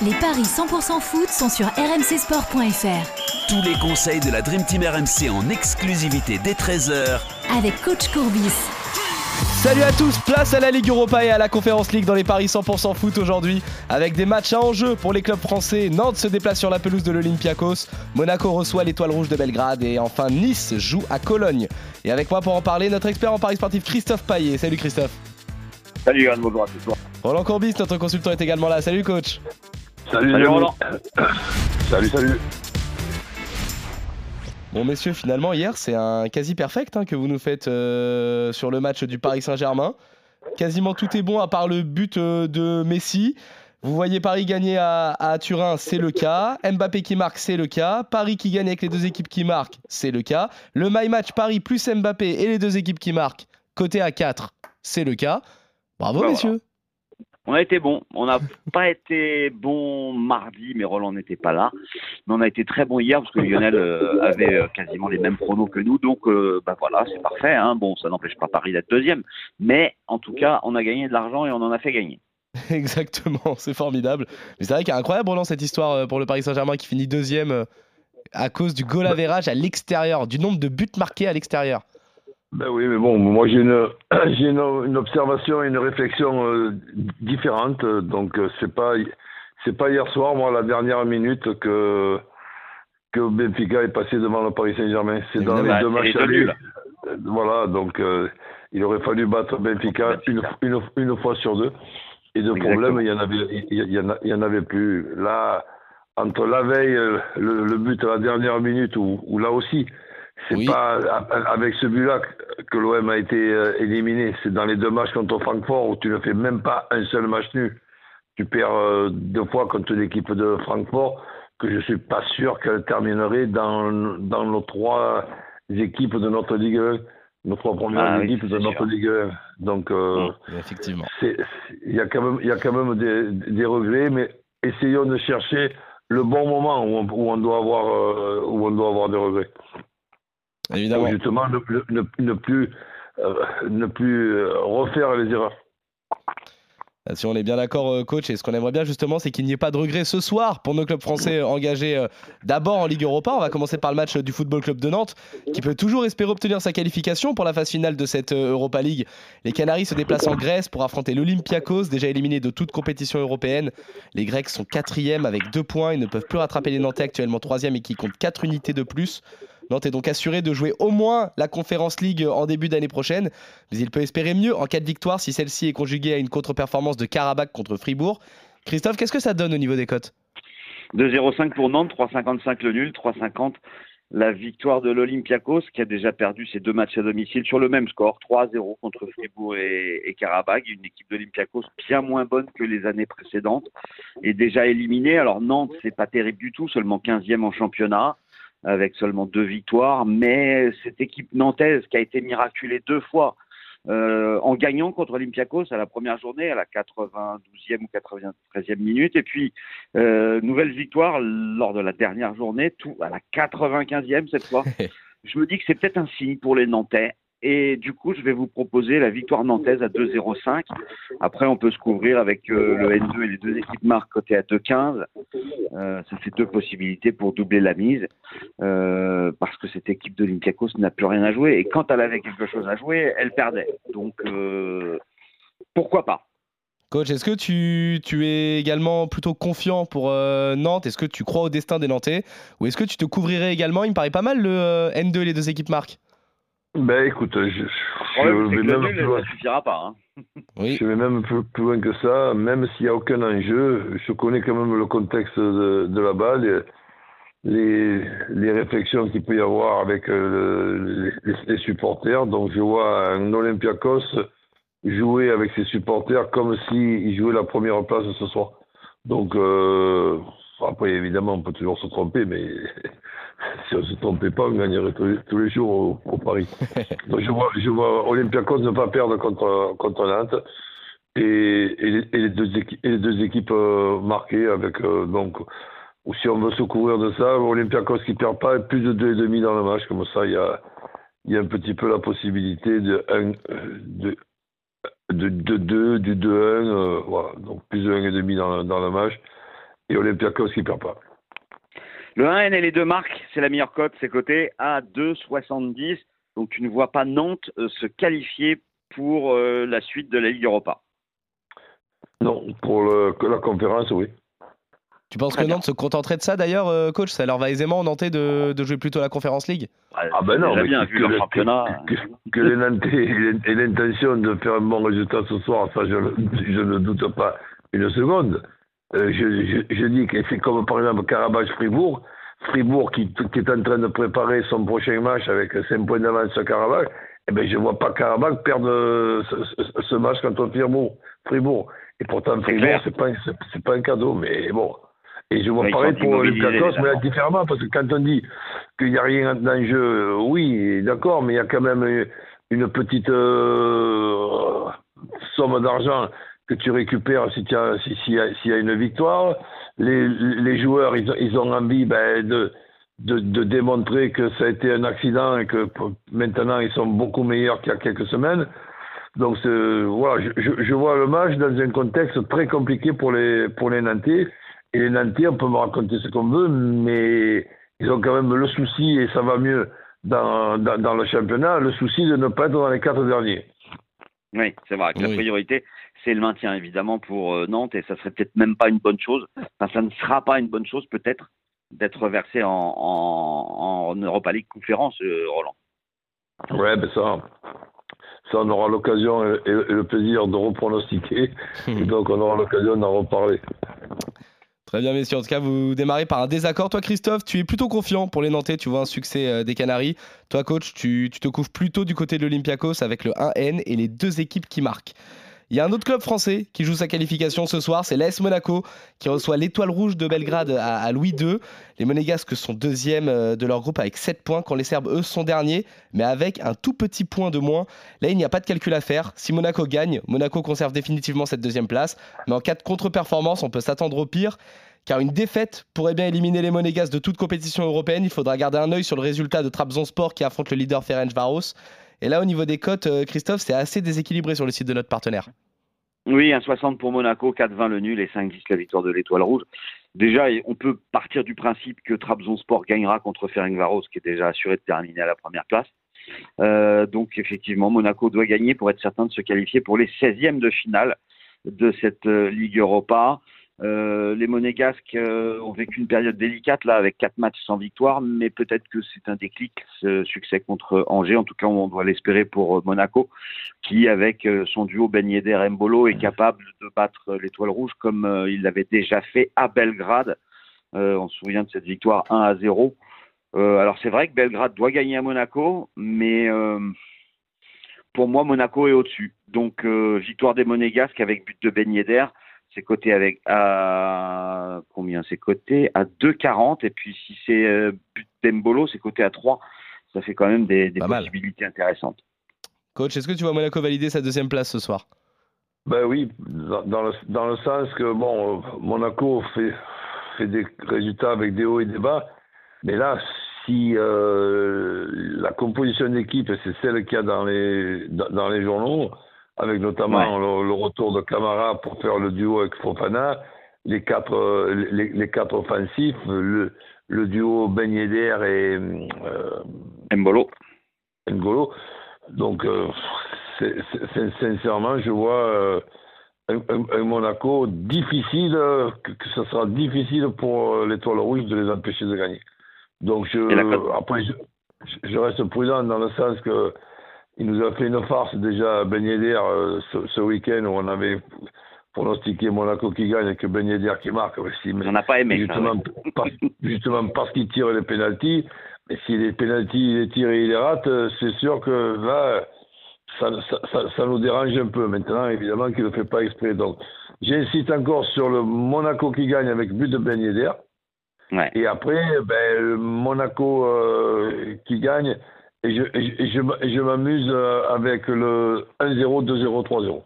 Les paris 100% foot sont sur rmcsport.fr. Tous les conseils de la Dream Team RMC en exclusivité dès 13h avec coach Courbis. Salut à tous, place à la Ligue Europa et à la Conférence League dans les paris 100% foot aujourd'hui avec des matchs à enjeu pour les clubs français. Nantes se déplace sur la pelouse de l'Olympiakos, Monaco reçoit l'étoile rouge de Belgrade et enfin Nice joue à Cologne. Et avec moi pour en parler, notre expert en paris sportif Christophe Paillet. Salut Christophe. Salut Yann, bonjour à tous. Roland Courbis, notre consultant est également là. Salut coach. Salut, salut Roland. salut, salut. Bon messieurs, finalement hier c'est un quasi perfect hein, que vous nous faites euh, sur le match du Paris Saint-Germain. Quasiment tout est bon à part le but euh, de Messi. Vous voyez Paris gagner à, à Turin, c'est le cas. Mbappé qui marque, c'est le cas. Paris qui gagne avec les deux équipes qui marquent, c'est le cas. Le My Match Paris plus Mbappé et les deux équipes qui marquent, côté à 4, c'est le cas. Bravo Bah, messieurs. On a été bon. On n'a pas été bon mardi, mais Roland n'était pas là. Mais on a été très bon hier parce que Lionel euh, avait euh, quasiment les mêmes pronos que nous. Donc, euh, bah voilà, c'est parfait. Hein. Bon, ça n'empêche pas Paris d'être deuxième. Mais en tout cas, on a gagné de l'argent et on en a fait gagner. Exactement, c'est formidable. Mais c'est vrai qu'il y a incroyable Roland cette histoire pour le Paris Saint-Germain qui finit deuxième à cause du goal average à l'extérieur, du nombre de buts marqués à l'extérieur. Ben oui, mais bon, moi j'ai une, j'ai une, une observation et une réflexion euh, différente. Donc euh, c'est pas, c'est pas hier soir, moi, la dernière minute que que Benfica est passé devant le Paris Saint-Germain. C'est dans les deux matchs nuls. Euh, Voilà, donc euh, il aurait fallu battre Benfica, Une, une, une fois sur deux. Et de problème, il y en avait, il y, en a- il y en avait plus. Là, entre la veille, le, le but à la dernière minute, ou, ou là aussi, c'est Oui. pas avec ce but-là que- l'OM a été euh, éliminé. C'est dans les deux matchs contre Francfort où tu ne fais même pas un seul match nul. Tu perds euh, deux fois contre l'équipe de Francfort, que je suis pas sûr qu'elle terminerait dans, dans nos trois équipes de notre Ligue 1, nos trois premières Ah oui, équipes de notre sûr. Ligue 1. Donc, euh, Effectivement. il y a quand même, y a quand même des, des regrets, mais essayons de chercher le bon moment où on, où on doit avoir, euh, où on doit avoir des regrets. Évidemment. Pour justement ne, ne- ne plus, euh, ne plus euh, refaire les erreurs. Si on est bien d'accord, euh, coach, et ce qu'on aimerait bien justement, c'est qu'il n'y ait pas de regrets ce soir pour nos clubs français engagés d'abord en Ligue Europa. On va commencer par le match du Football Club de Nantes, qui peut toujours espérer obtenir sa qualification pour la phase finale de cette Europa League. Les Canaries se déplacent en Grèce pour affronter l'Olympiakos, déjà éliminé de toute compétition européenne. Les Grecs sont quatrièmes avec deux points. Ils ne peuvent plus rattraper les Nantais actuellement troisième et qui comptent quatre unités de plus. Nantes est donc assuré de jouer au moins la Conference League en début d'année prochaine, mais il peut espérer mieux en cas de victoire si celle-ci est conjuguée à une contre-performance de Karabakh contre Fribourg. Christophe, qu'est-ce que ça donne au niveau des cotes? 2,05 pour Nantes, 3,55 le nul, 3,50 la victoire de l'Olympiakos qui a déjà perdu ses deux matchs à domicile sur le même score, 3-0 contre Fribourg et, et Karabakh, une équipe de l'Olympiakos bien moins bonne que les années précédentes et déjà éliminée. Alors Nantes, c'est pas terrible du tout, seulement 15e en championnat avec seulement deux victoires, mais cette équipe nantaise qui a été miraculée deux fois euh, en gagnant contre Olympiakos à la première journée, à la 92e ou 93e minute, et puis euh, nouvelle victoire lors de la dernière journée, tout à la 95e cette fois. Je me dis que c'est peut-être un signe pour les Nantais. Et du coup, je vais vous proposer la victoire nantaise à 2,05. Après, on peut se couvrir avec euh, le N2 et les deux équipes marques côté à 2,15. Euh, ça fait deux possibilités pour doubler la mise. Euh, parce que cette équipe d'Olympiakos n'a plus rien à jouer. Et quand elle avait quelque chose à jouer, elle perdait. Donc, euh, pourquoi pas? Coach, est-ce que tu, es également plutôt confiant pour Nantes? Est-ce que tu crois au destin des Nantais? Ou est-ce que tu te couvrirais également? Il me paraît pas mal le euh, N2 et les deux équipes marques. Ben écoute, je, je vais même plus loin. ça suffira pas. Hein. Oui. Je vais même plus, plus loin que ça, même s'il n'y a aucun enjeu, je connais quand même le contexte de, de là-bas, les, les, les réflexions qu'il peut y avoir avec euh, les, les supporters. Donc je vois un Olympiakos jouer avec ses supporters comme s'il jouait la première place ce soir. Donc euh, après évidemment on peut toujours se tromper, mais si on ne se trompait pas, on gagnerait tous les, jours au, au Paris. Donc je vois, je vois Olympiakos ne pas perdre contre, contre Nantes et, et, les, et les deux équipes, et les deux équipes euh, marquées avec euh, donc ou si on veut se couvrir de ça, Olympiakos qui perd pas plus de deux et demi dans le match comme ça il y a y a un petit peu la possibilité de un, de de, de 2, du 2-1, euh, voilà, donc plus de 1,5 dans, dans le match. Et Olympiakos qui perd pas. Le 1N et les deux marques, c'est la meilleure cote, c'est coté à 2,70. Donc tu ne vois pas Nantes euh, se qualifier pour euh, la suite de la Ligue Europa. Non, pour le, que la conférence, oui. Tu penses Très que bien. Nantes se contenterait de ça d'ailleurs, euh, coach? Ça leur va aisément Nantais de, de jouer plutôt la Conférence League? Ah ben non, mais bien que- vu leur que- championnat. Que, que les Nantais aient l'intention de faire un bon résultat ce soir, ça je, je ne doute pas une seconde. Euh, je, je, je dis que c'est comme par exemple Carabach-Fribourg. Fribourg qui, qui est en train de préparer son prochain match avec 5 points d'avance sur Carabach. Eh ben, je ne vois pas Carabach perdre ce, ce- ce match contre Fribourg. Fribourg. Et pourtant, Fribourg, clair. c'est pas, un- c'est, pas un cadeau, mais bon. Et je vois ils pareil pour Olympiakos, les mais là, différemment, parce que quand on dit qu'il n'y a rien dans le jeu, euh, oui, d'accord, mais il y a quand même une, une petite euh, somme d'argent que tu récupères si tu as- si- s'il y, a- s'il une victoire. Les, les joueurs, ils ils ont envie ben, de, de, de démontrer que ça a été un accident et que maintenant ils sont beaucoup meilleurs qu'il y a quelques semaines. Donc voilà, je, je vois le match dans un contexte très compliqué pour les, pour les Nantais. Et les Nantais, on peut me raconter ce qu'on veut, mais ils ont quand même le souci, et ça va mieux dans, dans, dans le championnat, le souci de ne pas être dans les quatre derniers. Oui, c'est vrai que la priorité, c'est le maintien, évidemment, pour euh, Nantes, et ça serait peut-être même pas une bonne chose. Enfin, ça ne sera pas une bonne chose, peut-être, d'être versé en, en, en Europa League conférence, euh, Roland. Ouais, ben ça, ça on aura l'occasion et, et le plaisir de repronostiquer, et donc on aura l'occasion d'en reparler. Très bien, messieurs. En tout cas, vous démarrez par un désaccord. Toi, Christophe, tu es plutôt confiant pour les Nantais. Tu vois un succès euh, des Canaries. Toi, coach, tu, te couches plutôt du côté de l'Olympiakos avec le 1N et les deux équipes qui marquent. Il y a un autre club français qui joue sa qualification ce soir, c'est l'AS Monaco qui reçoit l'étoile rouge de Belgrade à, Louis II. Les Monégasques sont deuxièmes euh, de leur groupe avec 7 points, quand les Serbes, eux, sont derniers, mais avec un tout petit point de moins. Là, il n'y a pas de calcul à faire. Si Monaco gagne, Monaco conserve définitivement cette deuxième place, mais en cas de contre-performance, on peut s'attendre au pire. Car une défaite pourrait bien éliminer les Monégasques de toute compétition européenne. Il faudra garder un œil sur le résultat de Trabzonspor qui affronte le leader Ferencvaros. Et là, au niveau des cotes, euh, Christophe, c'est assez déséquilibré sur le site de notre partenaire. Oui, 1,60 pour Monaco, 4,20 le nul et 5,10 la victoire de l'Étoile Rouge. Déjà, on peut partir du principe que Trabzonspor gagnera contre Ferencvaros, qui est déjà assuré de terminer à la première place. Euh, donc, effectivement, Monaco doit gagner pour être certain de se qualifier pour les 16e de finale de cette euh, Ligue Europa. Euh, les Monégasques euh, ont vécu une période délicate là avec quatre matchs sans victoire, mais peut-être que c'est un déclic ce succès contre Angers. En tout cas, on doit l'espérer pour euh, Monaco, qui avec son duo Ben Yedder Mbolo est capable de battre l'Étoile Rouge comme il l'avait déjà fait à Belgrade. On se souvient de cette victoire 1 à 0. Euh, alors c'est vrai que Belgrade doit gagner à Monaco, mais pour moi Monaco est au-dessus. Donc victoire des Monégasques avec but de Ben c'est coté avec à combien c'est coté? À 2,40 et puis si c'est euh, but d'Embolo c'est coté à 3 ça fait quand même des, des Pas mal. possibilités intéressantes. Coach, est-ce que tu vois Monaco valider sa deuxième place ce soir? Ben oui, dans, dans le, dans le sens que bon, Monaco fait, fait des résultats avec des hauts et des bas, mais là, si euh, la composition d'équipe, c'est celle qu'il y a dans les, dans, dans les journaux, avec notamment le, le retour de Camara pour faire le duo avec Fofana, les quatre, euh, les, les quatre offensifs, le, le duo Ben Yedder et euh, Mbolo N'Golo. Donc, euh, sincèrement, je vois euh, un, Monaco difficile, euh, que, que ce sera difficile pour euh, l'Étoile Rouge de les empêcher de gagner. Donc, je, après, je, je reste prudent dans le sens que il nous a fait une farce déjà à Ben Yedder euh, ce, ce week-end où on avait pronostiqué Monaco qui gagne et que Ben Yedder qui marque. Si, on n'a pas aimé ça, justement, ouais. parce, justement parce qu'il tire les pénalties. Mais si les pénalties, il les tire et il les rate, euh, c'est sûr que là, ça, ça, ça, ça nous dérange un peu. Maintenant, évidemment qu'il ne le fait pas exprès. Donc, j'insiste encore sur le Monaco qui gagne avec but de Ben Yedder. Ouais. Et après, ben, le Monaco euh, qui gagne. Et je, et je, je m'amuse euh, avec le 1-0, 2-0, 3-0.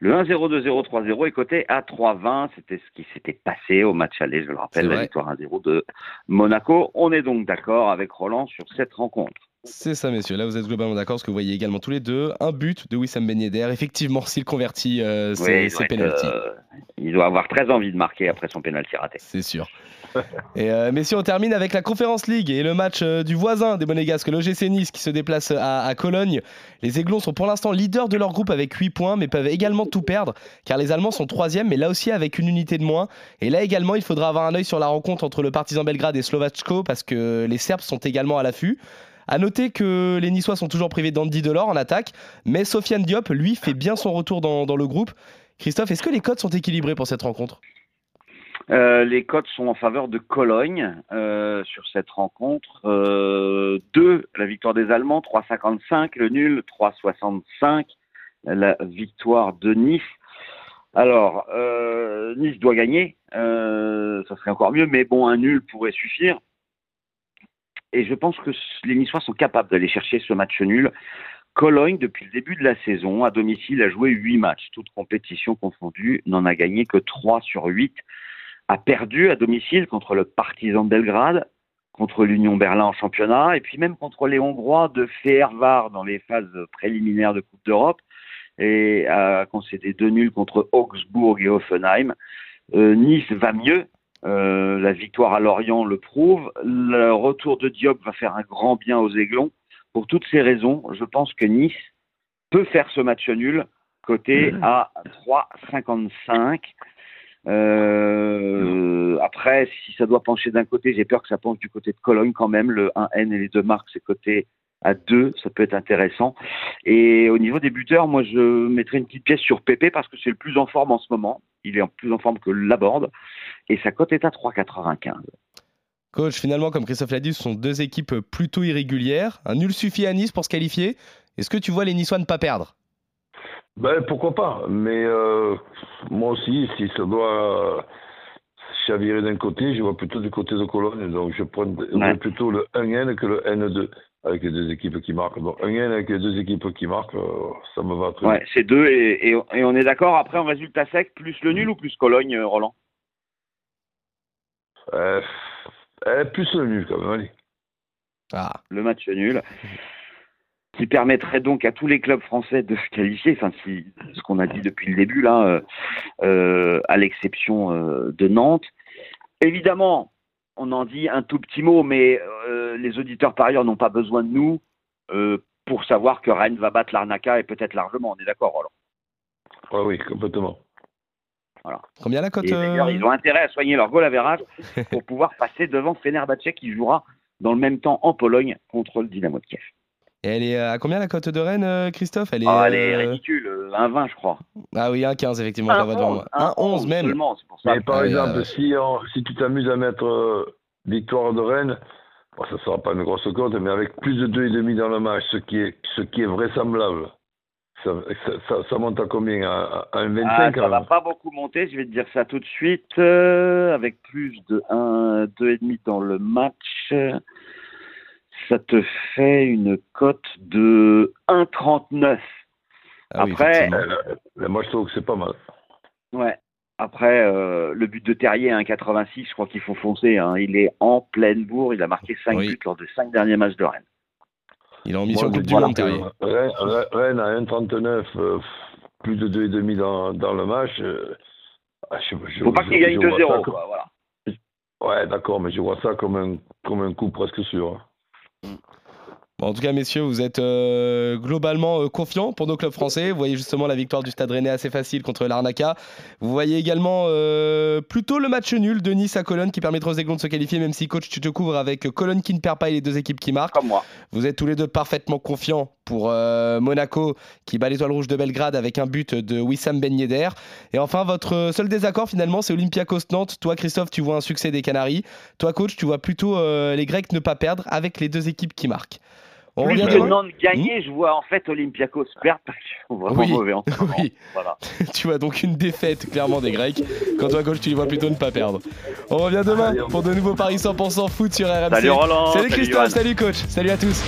le 1-0 2-0 3-0 est coté à 3-20 c'était ce qui s'était passé au match aller je le rappelle la victoire 1-0 de Monaco. On est donc d'accord avec Roland sur cette rencontre C'est ça, messieurs. Là, vous êtes globalement d'accord, parce que vous voyez également tous les deux un but de Wissam Ben Yedder. Effectivement, s'il convertit euh, ses, Oui, il, ses pénaltys. euh, il doit avoir très envie de marquer après son pénalty raté. C'est sûr. Et euh, messieurs, on termine avec la Conférence League et le match euh, du voisin des Monégasques, l'OGC Nice, qui se déplace à, à Cologne. Les Aiglons sont pour l'instant leaders de leur groupe avec 8 points, mais peuvent également tout perdre, car les Allemands sont troisième, mais là aussi avec une unité de moins. Et là également, il faudra avoir un œil sur la rencontre entre le Partizan Belgrade et Slovacko, parce que les Serbes sont également à l'affût. À noter que les Niçois sont toujours privés d'Andy Delors en attaque, mais Sofiane Diop, lui, fait bien son retour dans, le groupe. Christophe, est-ce que les codes sont équilibrés pour cette rencontre? Euh, les cotes sont en faveur de Cologne euh, sur cette rencontre. Euh, 2, la victoire des Allemands, 3,55. Le nul, 3,65. La victoire de Nice. Alors, euh, Nice doit gagner. Euh, ça serait encore mieux, mais bon, un nul pourrait suffire. Et je pense que les Niçois sont capables d'aller chercher ce match nul. Cologne, depuis le début de la saison, à domicile, a joué 8 matchs, toutes compétitions confondues, n'en a gagné que 3 sur 8 a perdu à domicile contre le Partizan de Belgrade, contre l'Union Berlin en championnat, et puis même contre les Hongrois de Fehervar dans les phases préliminaires de Coupe d'Europe, et a concédé deux nuls contre Augsbourg et Hoffenheim. Euh, nice va mieux, euh, la victoire à Lorient le prouve. Le retour de Diop va faire un grand bien aux Aiglons. Pour toutes ces raisons, je pense que Nice peut faire ce match nul, coté à 3,55. Euh, après, si ça doit pencher d'un côté, j'ai peur que ça penche du côté de Cologne quand même. Le 1N et les deux marques, c'est coté à 2, ça peut être intéressant. Et au niveau des buteurs, moi je mettrais une petite pièce sur Pépé parce que c'est le plus en forme en ce moment. Il est en plus en forme que Laborde. Et sa cote est à 3,95. Coach, finalement, comme Christophe l'a dit, ce sont deux équipes plutôt irrégulières. Un nul suffit à Nice pour se qualifier. Est-ce que tu vois les Niçois ne pas perdre? Ben, pourquoi pas Mais euh, moi aussi, si ça doit chavirer d'un côté, je vois plutôt du côté de Cologne. Donc, je prends Ouais. plutôt le 1N que le N2 avec les deux équipes qui marquent. Donc, 1N avec les deux équipes qui marquent, euh, ça me va très Ouais, c'est deux et, et- et on est d'accord après en résultat sec, plus le nul ou plus Cologne, euh, Roland? Bien. Euh, euh, plus le nul quand même, allez. Ah, Le match nul. Qui permettrait donc à tous les clubs français de se qualifier, enfin si, ce qu'on a dit depuis le début là, euh, euh, à l'exception euh, de Nantes. Évidemment, on en dit un tout petit mot, mais euh, les auditeurs par ailleurs n'ont pas besoin de nous euh, pour savoir que Rennes va battre l'Arnaca et peut-être largement, on est d'accord Roland? Ouais, oui, complètement. combien la cote Et d'ailleurs, euh, ils ont intérêt à soigner leur goal average pour pouvoir passer devant Fenerbahçe qui jouera dans le même temps en Pologne contre le Dynamo de Kiev. Et elle est à combien la cote de Rennes, euh, Christophe? Elle est, Ah, elle est euh, ridicule, euh, 1,20 je crois. Ah oui, 1,15 effectivement, je la vois devant moi. 1,11 même. seulement, pour ça. Mais par Ah exemple, euh, si, on- si tu t'amuses à mettre euh, victoire de Rennes, bon, ça ne sera pas une grosse cote, mais avec plus de 2,5 dans le match, ce qui est, ce qui est vraisemblable, ça, ça, ça- ça monte à combien? À, à 1,25 Ah, ça va même pas beaucoup monter, je vais te dire ça tout de suite. euh, avec plus de 1, 2,5 dans le match, ça te fait une cote de 1,39. Ah Après. Euh, Moi, je trouve que c'est pas mal. Ouais. Après, euh, le but de Terrier à 1,86, je crois qu'il faut foncer. hein. Il est en pleine bourre. Il a marqué 5 Oui. buts lors des 5 derniers matchs de Rennes. Il est en mission Coupe du Monde, Terrier. Rennes, à 1,39, euh, plus de 2,5 dans, dans le match. euh, ah, je, je- Faut pas qu'il gagne je vois ça 2-0. comme- quoi, Voilà. Ouais, d'accord, mais je vois ça comme un, comme un coup presque sûr. Bon, en tout cas, messieurs, vous êtes euh, globalement euh, confiants pour nos clubs français. Vous voyez justement la victoire du Stade Rennais assez facile contre l'Arnaca. Vous voyez également euh, plutôt le match nul de Nice à Cologne qui permettra aux Aiglons de se qualifier, même si coach, tu te couvres avec Cologne qui ne perd pas et les deux équipes qui marquent. Comme moi. Vous êtes tous les deux parfaitement confiants pour Monaco qui bat l'étoile rouge de Belgrade avec un but de Wissam Ben Yedder. Et enfin, votre seul désaccord finalement, c'est Olympiakos Nantes. Toi, Christophe, tu vois un succès des Canaries. Toi, coach, tu vois plutôt les Grecs ne pas perdre avec les deux équipes qui marquent. On Plus que Nantes gagner, je vois en fait Olympiakos perdre parce qu'ils sont vraiment Oui. mauvais en ce moment. Oui. Voilà. tu vois donc une défaite clairement des Grecs. Quand toi, coach, tu les vois plutôt ne pas perdre. On revient demain Allez, on- pour de nouveaux paris 100% foot sur RMC. Salut Roland. Salut Christophe, salut coach, salut à tous.